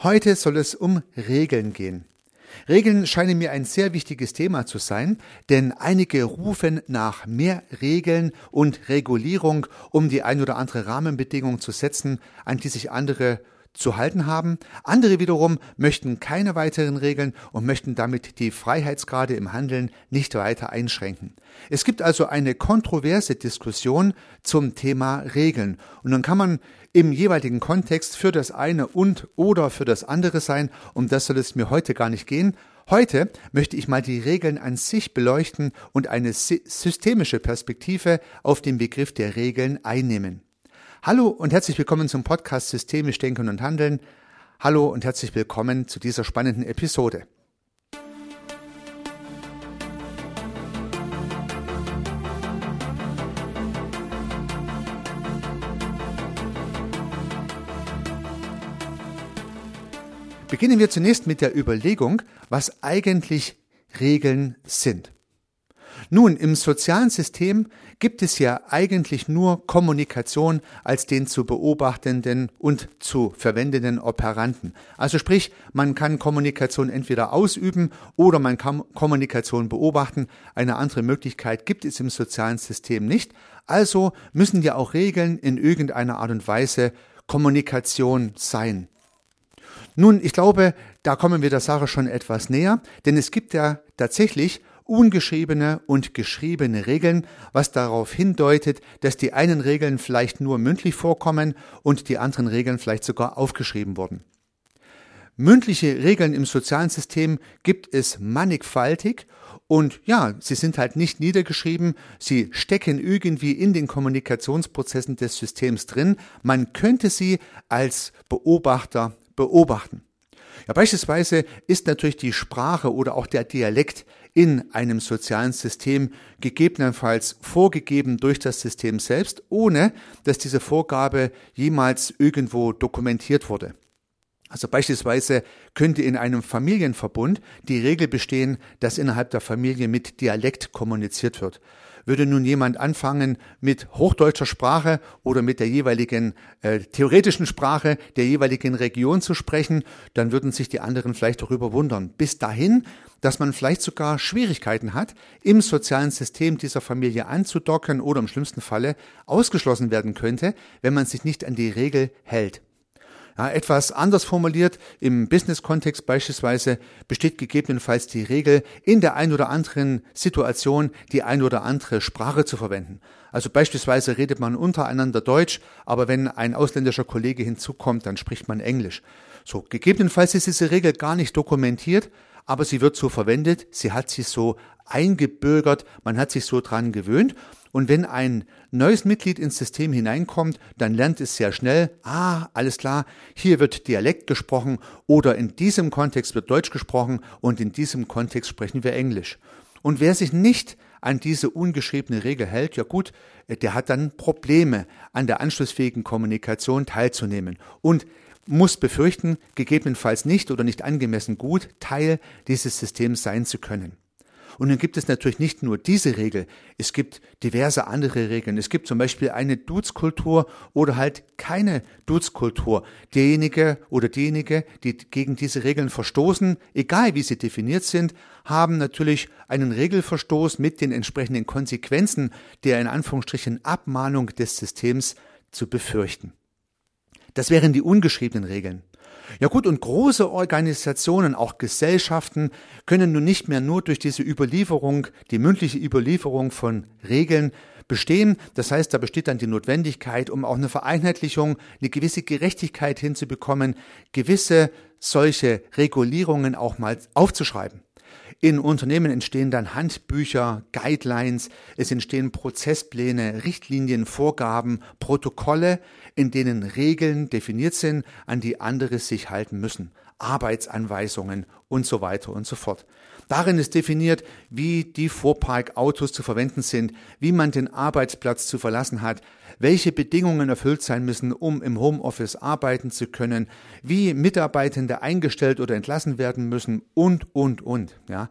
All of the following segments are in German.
Heute soll es um Regeln gehen. Regeln scheinen mir ein sehr wichtiges Thema zu sein, denn einige rufen nach mehr Regeln und Regulierung, um die ein oder andere Rahmenbedingung zu setzen, an die sich andere zu halten haben. Andere wiederum möchten keine weiteren Regeln und möchten damit die Freiheitsgrade im Handeln nicht weiter einschränken. Es gibt also eine kontroverse Diskussion zum Thema Regeln. Und dann kann man im jeweiligen Kontext für das eine und oder für das andere sein. Um das soll es mir heute gar nicht gehen. Heute möchte ich mal die Regeln an sich beleuchten und eine systemische Perspektive auf den Begriff der Regeln einnehmen. Hallo und herzlich willkommen zum Podcast Systemisch Denken und Handeln. Hallo und herzlich willkommen zu dieser spannenden Episode. Beginnen wir zunächst mit der Überlegung, was eigentlich Regeln sind. Nun, im sozialen System gibt es ja eigentlich nur Kommunikation als den zu beobachtenden und zu verwendenden Operanten. Also sprich, man kann Kommunikation entweder ausüben oder man kann Kommunikation beobachten. Eine andere Möglichkeit gibt es im sozialen System nicht. Also müssen ja auch Regeln in irgendeiner Art und Weise Kommunikation sein. Nun, ich glaube, da kommen wir der Sache schon etwas näher, denn es gibt ja tatsächlich ungeschriebene und geschriebene Regeln, was darauf hindeutet, dass die einen Regeln vielleicht nur mündlich vorkommen und die anderen Regeln vielleicht sogar aufgeschrieben wurden. Mündliche Regeln im sozialen System gibt es mannigfaltig und ja, sie sind halt nicht niedergeschrieben, sie stecken irgendwie in den Kommunikationsprozessen des Systems drin. Man könnte sie als Beobachter beobachten. Ja, beispielsweise ist natürlich die Sprache oder auch der Dialekt in einem sozialen System gegebenenfalls vorgegeben durch das System selbst, ohne dass diese Vorgabe jemals irgendwo dokumentiert wurde. Also beispielsweise könnte in einem Familienverbund die Regel bestehen, dass innerhalb der Familie mit Dialekt kommuniziert wird. Würde nun jemand anfangen, mit hochdeutscher Sprache oder mit der jeweiligen äh, theoretischen Sprache der jeweiligen Region zu sprechen, dann würden sich die anderen vielleicht darüber wundern. Bis dahin, dass man vielleicht sogar Schwierigkeiten hat, im sozialen System dieser Familie anzudocken oder im schlimmsten Falle ausgeschlossen werden könnte, wenn man sich nicht an die Regel hält. Ja, etwas anders formuliert, im Business-Kontext beispielsweise besteht gegebenenfalls die Regel, in der ein oder anderen Situation die ein oder andere Sprache zu verwenden. Also beispielsweise redet man untereinander Deutsch, aber wenn ein ausländischer Kollege hinzukommt, dann spricht man Englisch. So, gegebenenfalls ist diese Regel gar nicht dokumentiert, aber sie wird so verwendet, sie hat sich so eingebürgert, man hat sich so dran gewöhnt und wenn ein neues Mitglied ins System hineinkommt, dann lernt es sehr schnell, ah, alles klar, hier wird Dialekt gesprochen oder in diesem Kontext wird Deutsch gesprochen und in diesem Kontext sprechen wir Englisch. Und wer sich nicht an diese ungeschriebene Regel hält, ja gut, der hat dann Probleme, an der anschlussfähigen Kommunikation teilzunehmen und muss befürchten, gegebenenfalls nicht oder nicht angemessen gut Teil dieses Systems sein zu können. Und dann gibt es natürlich nicht nur diese Regel, es gibt diverse andere Regeln. Es gibt zum Beispiel eine Duzkultur oder halt keine Duzkultur. Derjenige oder diejenige, die gegen diese Regeln verstoßen, egal wie sie definiert sind, haben natürlich einen Regelverstoß mit den entsprechenden Konsequenzen der in Anführungsstrichen Abmahnung des Systems zu befürchten. Das wären die ungeschriebenen Regeln. Ja gut, und große Organisationen, auch Gesellschaften, können nun nicht mehr nur durch diese Überlieferung, die mündliche Überlieferung von Regeln bestehen. Das heißt, da besteht dann die Notwendigkeit, um auch eine Vereinheitlichung, eine gewisse Gerechtigkeit hinzubekommen, gewisse solche Regulierungen auch mal aufzuschreiben. In Unternehmen entstehen dann Handbücher, Guidelines, es entstehen Prozesspläne, Richtlinien, Vorgaben, Protokolle, in denen Regeln definiert sind, an die andere sich halten müssen, Arbeitsanweisungen und so weiter und so fort. Darin ist definiert, wie die Vorparkautos zu verwenden sind, wie man den Arbeitsplatz zu verlassen hat, welche Bedingungen erfüllt sein müssen, um im Homeoffice arbeiten zu können, wie Mitarbeitende eingestellt oder entlassen werden müssen und, und, und. Ja.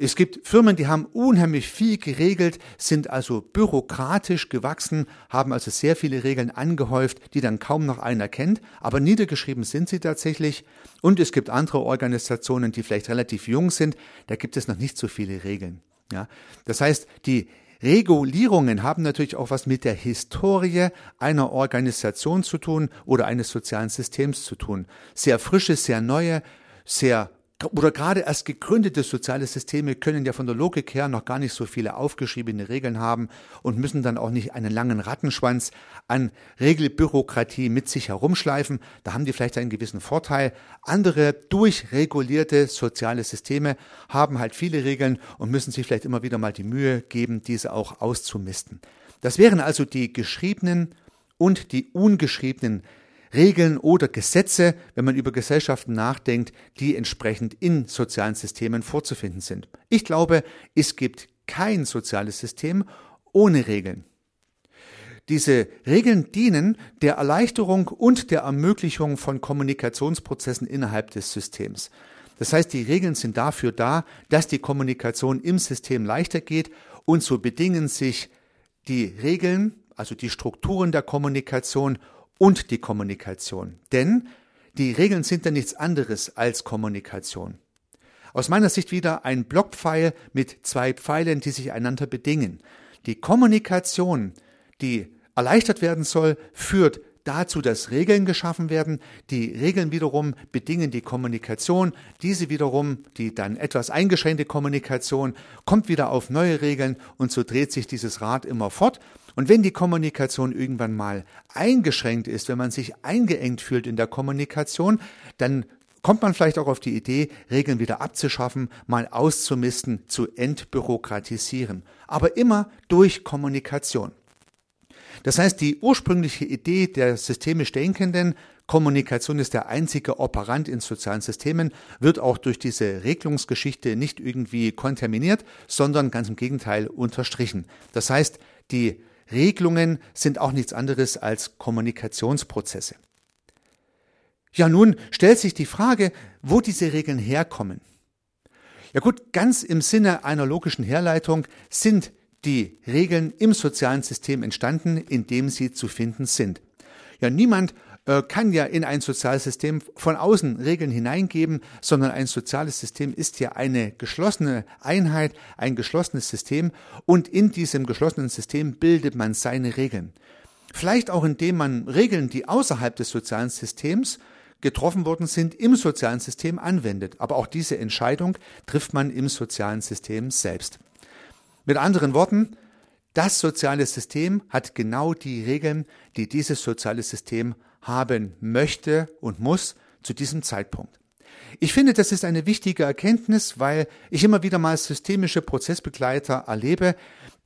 Es gibt Firmen, die haben unheimlich viel geregelt, sind also bürokratisch gewachsen, haben also sehr viele Regeln angehäuft, die dann kaum noch einer kennt, aber niedergeschrieben sind sie tatsächlich. Und es gibt andere Organisationen, die vielleicht relativ jung sind, da gibt es noch nicht so viele Regeln. Ja, das heißt, die Regulierungen haben natürlich auch was mit der Historie einer Organisation zu tun oder eines sozialen Systems zu tun. Sehr frische, sehr neue, sehr oder gerade erst gegründete soziale Systeme können ja von der Logik her noch gar nicht so viele aufgeschriebene Regeln haben und müssen dann auch nicht einen langen Rattenschwanz an Regelbürokratie mit sich herumschleifen. Da haben die vielleicht einen gewissen Vorteil. Andere durchregulierte soziale Systeme haben halt viele Regeln und müssen sich vielleicht immer wieder mal die Mühe geben, diese auch auszumisten. Das wären also die geschriebenen und die ungeschriebenen Regeln oder Gesetze, wenn man über Gesellschaften nachdenkt, die entsprechend in sozialen Systemen vorzufinden sind. Ich glaube, es gibt kein soziales System ohne Regeln. Diese Regeln dienen der Erleichterung und der Ermöglichung von Kommunikationsprozessen innerhalb des Systems. Das heißt, die Regeln sind dafür da, dass die Kommunikation im System leichter geht und so bedingen sich die Regeln, also die Strukturen der Kommunikation und die Kommunikation. Denn die Regeln sind ja nichts anderes als Kommunikation. Aus meiner Sicht wieder ein Blockpfeil mit zwei Pfeilen, die sich einander bedingen. Die Kommunikation, die erleichtert werden soll, führt dazu, dass Regeln geschaffen werden. Die Regeln wiederum bedingen die Kommunikation. Diese wiederum, die dann etwas eingeschränkte Kommunikation, kommt wieder auf neue Regeln und so dreht sich dieses Rad immer fort. Und wenn die Kommunikation irgendwann mal eingeschränkt ist, wenn man sich eingeengt fühlt in der Kommunikation, dann kommt man vielleicht auch auf die Idee, Regeln wieder abzuschaffen, mal auszumisten, zu entbürokratisieren. Aber immer durch Kommunikation. Das heißt, die ursprüngliche Idee der systemisch Denkenden, Kommunikation ist der einzige Operant in sozialen Systemen, wird auch durch diese Regelungsgeschichte nicht irgendwie kontaminiert, sondern ganz im Gegenteil unterstrichen. Das heißt, die Regelungen sind auch nichts anderes als Kommunikationsprozesse. Ja, nun stellt sich die Frage, wo diese Regeln herkommen. Ja gut, ganz im Sinne einer logischen Herleitung sind die Regeln im sozialen System entstanden, in dem sie zu finden sind. Ja, niemand äh, kann ja in ein soziales System von außen Regeln hineingeben, sondern ein soziales System ist ja eine geschlossene Einheit, ein geschlossenes System und in diesem geschlossenen System bildet man seine Regeln. Vielleicht auch indem man Regeln, die außerhalb des sozialen Systems getroffen worden sind, im sozialen System anwendet. Aber auch diese Entscheidung trifft man im sozialen System selbst. Mit anderen Worten, das soziale System hat genau die Regeln, die dieses soziale System haben möchte und muss zu diesem Zeitpunkt. Ich finde, das ist eine wichtige Erkenntnis, weil ich immer wieder mal systemische Prozessbegleiter erlebe,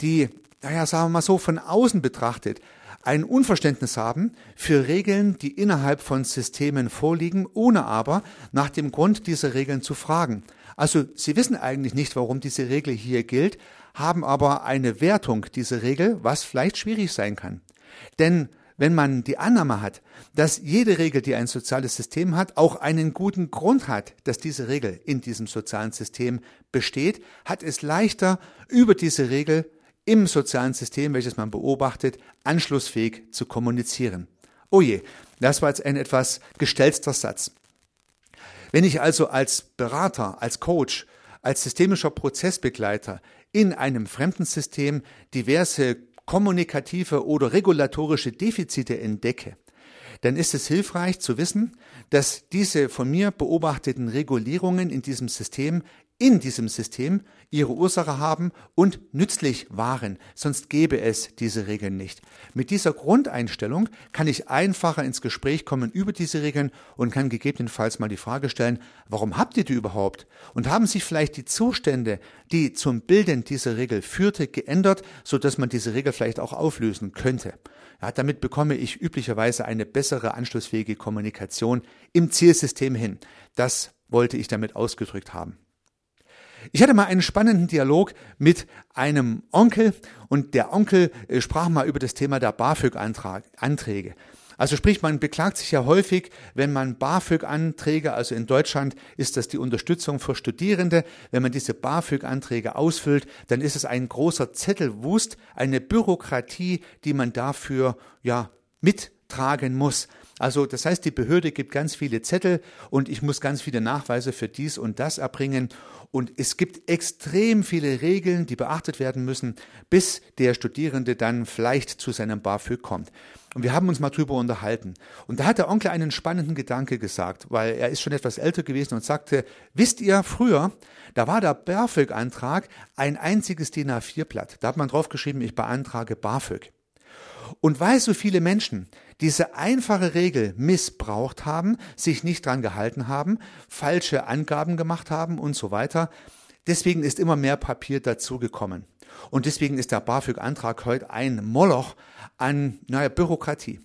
die, naja, sagen wir mal so, von außen betrachtet, ein Unverständnis haben für Regeln, die innerhalb von Systemen vorliegen, ohne aber nach dem Grund dieser Regeln zu fragen. Also sie wissen eigentlich nicht, warum diese Regel hier gilt, haben aber eine Wertung dieser Regel, was vielleicht schwierig sein kann. Denn wenn man die Annahme hat, dass jede Regel, die ein soziales System hat, auch einen guten Grund hat, dass diese Regel in diesem sozialen System besteht, hat es leichter, über diese Regel im sozialen System, welches man beobachtet, anschlussfähig zu kommunizieren. Oh je, das war jetzt ein etwas gestelzter Satz. Wenn ich also als Berater, als Coach, als systemischer Prozessbegleiter in einem fremden System diverse kommunikative oder regulatorische Defizite entdecke, dann ist es hilfreich zu wissen, dass diese von mir beobachteten Regulierungen in diesem System in diesem System ihre Ursache haben und nützlich waren, sonst gäbe es diese Regeln nicht. Mit dieser Grundeinstellung kann ich einfacher ins Gespräch kommen über diese Regeln und kann gegebenenfalls mal die Frage stellen, warum habt ihr die überhaupt? Und haben sich vielleicht die Zustände, die zum Bilden dieser Regel führte, geändert, so dass man diese Regel vielleicht auch auflösen könnte? Ja, damit bekomme ich üblicherweise eine bessere anschlussfähige Kommunikation im Zielsystem hin. Das wollte ich damit ausgedrückt haben. Ich hatte mal einen spannenden Dialog mit einem Onkel und der Onkel äh, sprach mal über das Thema der BAföG-Anträge. Also sprich, man beklagt sich ja häufig, wenn man BAföG-Anträge, also in Deutschland ist das die Unterstützung für Studierende, wenn man diese BAföG-Anträge ausfüllt, dann ist es ein großer Zettelwust, eine Bürokratie, die man dafür ja mittragen muss. Also das heißt, die Behörde gibt ganz viele Zettel und ich muss ganz viele Nachweise für dies und das erbringen und es gibt extrem viele Regeln, die beachtet werden müssen, bis der Studierende dann vielleicht zu seinem BAföG kommt. Und wir haben uns mal drüber unterhalten. Und da hat der Onkel einen spannenden Gedanke gesagt, weil er ist schon etwas älter gewesen und sagte, wisst ihr, früher, da war der BAföG-Antrag ein einziges DIN A4-Blatt. Da hat man draufgeschrieben, ich beantrage BAföG. Und weil so viele Menschen diese einfache Regel missbraucht haben, sich nicht dran gehalten haben, falsche Angaben gemacht haben und so weiter, deswegen ist immer mehr Papier dazugekommen. Und deswegen ist der BAföG-Antrag heute ein Moloch an naja, Bürokratie.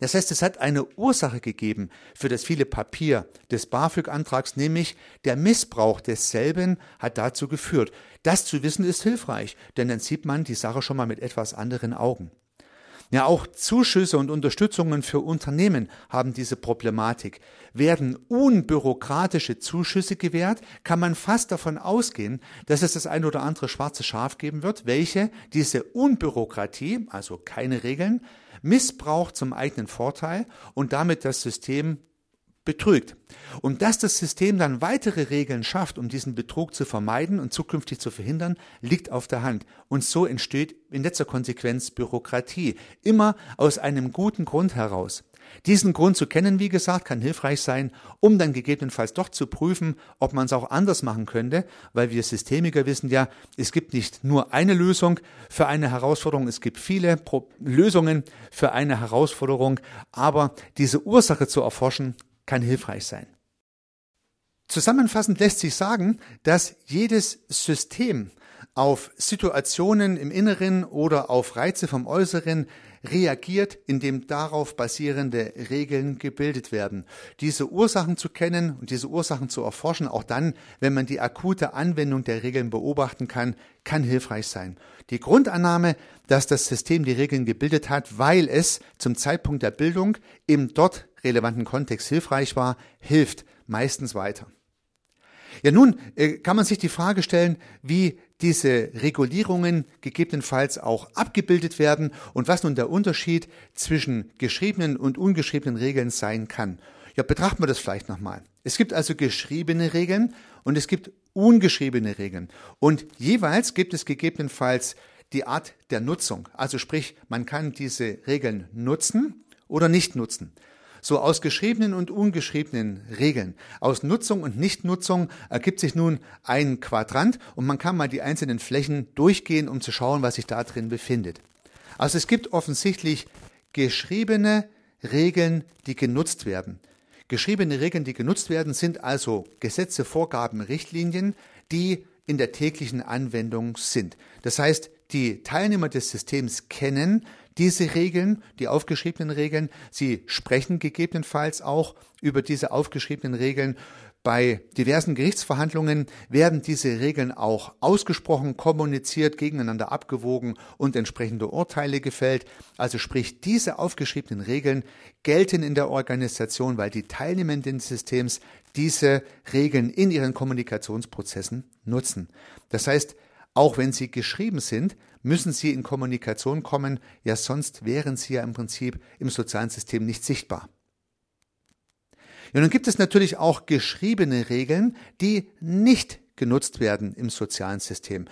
Das heißt, es hat eine Ursache gegeben für das viele Papier des BAföG-Antrags, nämlich der Missbrauch desselben hat dazu geführt. Das zu wissen ist hilfreich, denn dann sieht man die Sache schon mal mit etwas anderen Augen. Ja, auch Zuschüsse und Unterstützungen für Unternehmen haben diese Problematik. Werden unbürokratische Zuschüsse gewährt, kann man fast davon ausgehen, dass es das ein oder andere schwarze Schaf geben wird, welche diese Unbürokratie, also keine Regeln, missbraucht zum eigenen Vorteil und damit das System betrügt. Und dass das System dann weitere Regeln schafft, um diesen Betrug zu vermeiden und zukünftig zu verhindern, liegt auf der Hand. Und so entsteht in letzter Konsequenz Bürokratie. Immer aus einem guten Grund heraus. Diesen Grund zu kennen, wie gesagt, kann hilfreich sein, um dann gegebenenfalls doch zu prüfen, ob man es auch anders machen könnte, weil wir Systemiker wissen ja, es gibt nicht nur eine Lösung für eine Herausforderung, es gibt viele Pro Lösungen für eine Herausforderung, aber diese Ursache zu erforschen, kann hilfreich sein. Zusammenfassend lässt sich sagen, dass jedes System auf Situationen im Inneren oder auf Reize vom Äußeren reagiert, indem darauf basierende Regeln gebildet werden. Diese Ursachen zu kennen und diese Ursachen zu erforschen, auch dann, wenn man die akute Anwendung der Regeln beobachten kann, kann hilfreich sein. Die Grundannahme, dass das System die Regeln gebildet hat, weil es zum Zeitpunkt der Bildung im dort relevanten Kontext hilfreich war, hilft meistens weiter. Ja, nun äh, kann man sich die Frage stellen, wie diese Regulierungen gegebenenfalls auch abgebildet werden und was nun der Unterschied zwischen geschriebenen und ungeschriebenen Regeln sein kann. Ja, betrachten wir das vielleicht nochmal. Es gibt also geschriebene Regeln und es gibt ungeschriebene Regeln. Und jeweils gibt es gegebenenfalls die Art der Nutzung. Also sprich, man kann diese Regeln nutzen oder nicht nutzen. So aus geschriebenen und ungeschriebenen Regeln, aus Nutzung und Nichtnutzung ergibt sich nun ein Quadrant und man kann mal die einzelnen Flächen durchgehen, um zu schauen, was sich da drin befindet. Also es gibt offensichtlich geschriebene Regeln, die genutzt werden. Geschriebene Regeln, die genutzt werden, sind also Gesetze, Vorgaben, Richtlinien, die in der täglichen Anwendung sind. Das heißt, die Teilnehmer des Systems kennen diese Regeln, die aufgeschriebenen Regeln, sie sprechen gegebenenfalls auch über diese aufgeschriebenen Regeln. Bei diversen Gerichtsverhandlungen werden diese Regeln auch ausgesprochen, kommuniziert, gegeneinander abgewogen und entsprechende Urteile gefällt. Also sprich, diese aufgeschriebenen Regeln gelten in der Organisation, weil die Teilnehmenden des Systems diese Regeln in ihren Kommunikationsprozessen nutzen. Das heißt, auch wenn sie geschrieben sind, müssen sie in Kommunikation kommen, ja sonst wären sie ja im Prinzip im sozialen System nicht sichtbar. Ja, nun gibt es natürlich auch geschriebene Regeln, die nicht genutzt werden im sozialen System.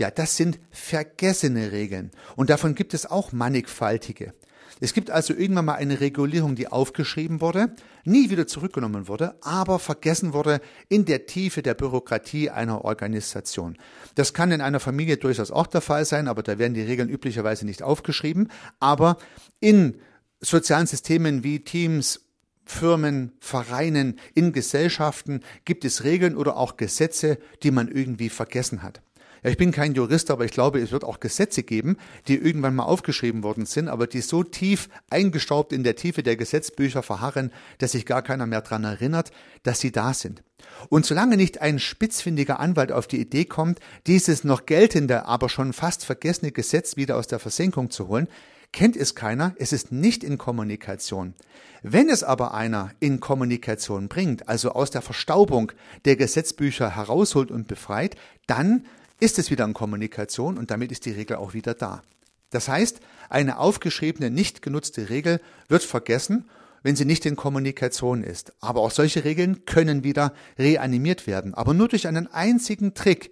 Ja, das sind vergessene Regeln und davon gibt es auch mannigfaltige. Es gibt also irgendwann mal eine Regulierung, die aufgeschrieben wurde, nie wieder zurückgenommen wurde, aber vergessen wurde in der Tiefe der Bürokratie einer Organisation. Das kann in einer Familie durchaus auch der Fall sein, aber da werden die Regeln üblicherweise nicht aufgeschrieben. Aber in sozialen Systemen wie Teams, Firmen, Vereinen, in Gesellschaften gibt es Regeln oder auch Gesetze, die man irgendwie vergessen hat. Ja, ich bin kein Jurist, aber ich glaube, es wird auch Gesetze geben, die irgendwann mal aufgeschrieben worden sind, aber die so tief eingestaubt in der Tiefe der Gesetzbücher verharren, dass sich gar keiner mehr dran erinnert, dass sie da sind. Und solange nicht ein spitzfindiger Anwalt auf die Idee kommt, dieses noch geltende, aber schon fast vergessene Gesetz wieder aus der Versenkung zu holen, kennt es keiner, es ist nicht in Kommunikation. Wenn es aber einer in Kommunikation bringt, also aus der Verstaubung der Gesetzbücher herausholt und befreit, dann ist es wieder in Kommunikation und damit ist die Regel auch wieder da. Das heißt, eine aufgeschriebene, nicht genutzte Regel wird vergessen, wenn sie nicht in Kommunikation ist. Aber auch solche Regeln können wieder reanimiert werden, aber nur durch einen einzigen Trick.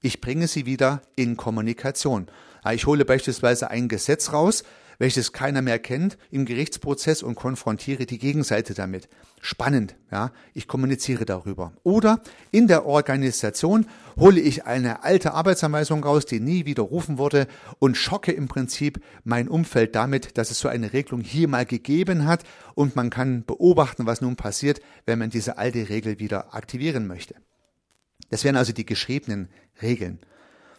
Ich bringe sie wieder in Kommunikation. Ich hole beispielsweise ein Gesetz raus, welches keiner mehr kennt, im Gerichtsprozess und konfrontiere die Gegenseite damit. Spannend, ja, ich kommuniziere darüber. Oder in der Organisation hole ich eine alte Arbeitsanweisung raus, die nie widerrufen wurde und schocke im Prinzip mein Umfeld damit, dass es so eine Regelung hier mal gegeben hat und man kann beobachten, was nun passiert, wenn man diese alte Regel wieder aktivieren möchte. Das wären also die geschriebenen Regeln.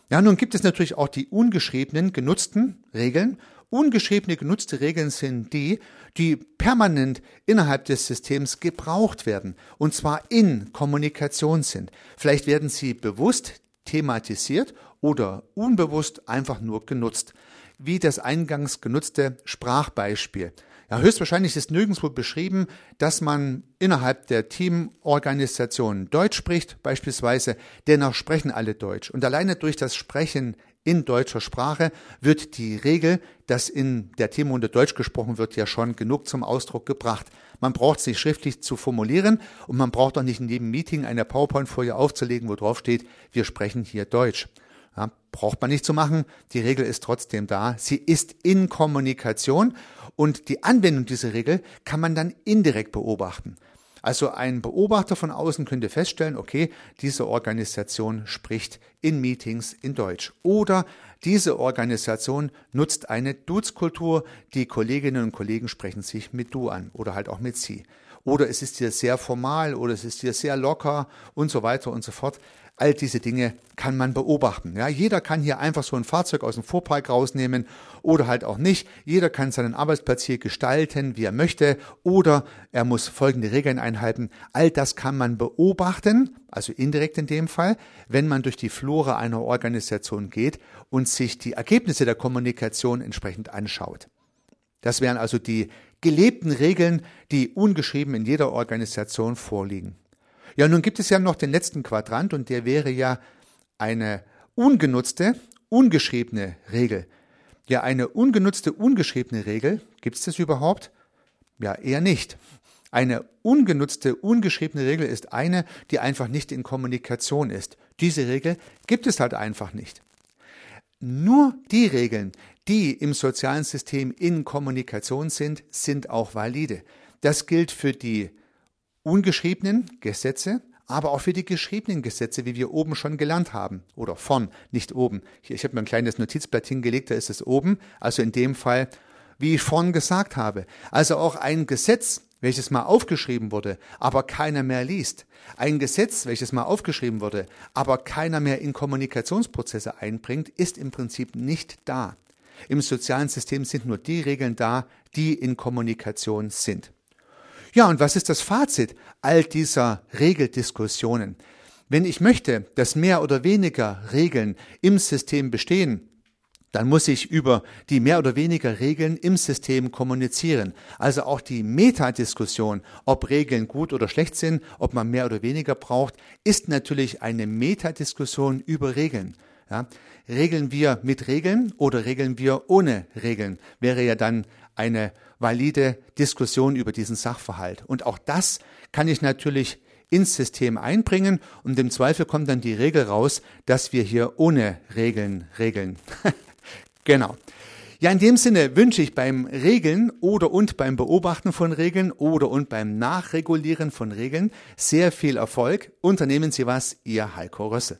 Ja, nun gibt es natürlich auch die ungeschriebenen, genutzten Regeln Ungeschriebene genutzte Regeln sind die, die permanent innerhalb des Systems gebraucht werden, und zwar in Kommunikation sind. Vielleicht werden sie bewusst thematisiert oder unbewusst einfach nur genutzt, wie das eingangs genutzte Sprachbeispiel. Ja, höchstwahrscheinlich ist nirgendwo beschrieben, dass man innerhalb der Teamorganisation Deutsch spricht, beispielsweise, dennoch sprechen alle Deutsch. Und alleine durch das Sprechen in deutscher Sprache wird die Regel, dass in der Teamrunde Deutsch gesprochen wird, ja schon genug zum Ausdruck gebracht. Man braucht sich schriftlich zu formulieren und man braucht auch nicht in jedem Meeting eine PowerPoint-Folie aufzulegen, wo drauf steht, wir sprechen hier Deutsch. Ja, braucht man nicht zu machen. Die Regel ist trotzdem da. Sie ist in Kommunikation und die Anwendung dieser Regel kann man dann indirekt beobachten. Also ein Beobachter von außen könnte feststellen, okay, diese Organisation spricht in Meetings in Deutsch. Oder diese Organisation nutzt eine Dutzkultur, die Kolleginnen und Kollegen sprechen sich mit du an oder halt auch mit sie. Oder es ist hier sehr formal oder es ist hier sehr locker und so weiter und so fort. All diese Dinge kann man beobachten. Ja, jeder kann hier einfach so ein Fahrzeug aus dem Fuhrpark rausnehmen oder halt auch nicht. Jeder kann seinen Arbeitsplatz hier gestalten, wie er möchte oder er muss folgende Regeln einhalten. All das kann man beobachten, also indirekt in dem Fall, wenn man durch die Flora einer Organisation geht und sich die Ergebnisse der Kommunikation entsprechend anschaut. Das wären also die gelebten Regeln, die ungeschrieben in jeder Organisation vorliegen. Ja, nun gibt es ja noch den letzten Quadrant und der wäre ja eine ungenutzte, ungeschriebene Regel. Ja, eine ungenutzte, ungeschriebene Regel, gibt es das überhaupt? Ja, eher nicht. Eine ungenutzte, ungeschriebene Regel ist eine, die einfach nicht in Kommunikation ist. Diese Regel gibt es halt einfach nicht. Nur die Regeln, die im sozialen System in Kommunikation sind, sind auch valide. Das gilt für die ungeschriebenen Gesetze, aber auch für die geschriebenen Gesetze, wie wir oben schon gelernt haben. Oder von, nicht oben. Ich, ich habe mir ein kleines Notizblatt hingelegt, da ist es oben. Also in dem Fall, wie ich vorhin gesagt habe. Also auch ein Gesetz, welches mal aufgeschrieben wurde, aber keiner mehr liest. Ein Gesetz, welches mal aufgeschrieben wurde, aber keiner mehr in Kommunikationsprozesse einbringt, ist im Prinzip nicht da. Im sozialen System sind nur die Regeln da, die in Kommunikation sind. Ja, und was ist das Fazit all dieser Regeldiskussionen? Wenn ich möchte, dass mehr oder weniger Regeln im System bestehen, dann muss ich über die mehr oder weniger Regeln im System kommunizieren. Also auch die Metadiskussion, ob Regeln gut oder schlecht sind, ob man mehr oder weniger braucht, ist natürlich eine Metadiskussion über Regeln. Ja, regeln wir mit Regeln oder regeln wir ohne Regeln, wäre ja dann eine valide Diskussion über diesen Sachverhalt. Und auch das kann ich natürlich ins System einbringen und im Zweifel kommt dann die Regel raus, dass wir hier ohne Regeln regeln. genau. Ja, in dem Sinne wünsche ich beim Regeln oder und beim Beobachten von Regeln oder und beim Nachregulieren von Regeln sehr viel Erfolg. Unternehmen Sie was, Ihr Heiko Rösse.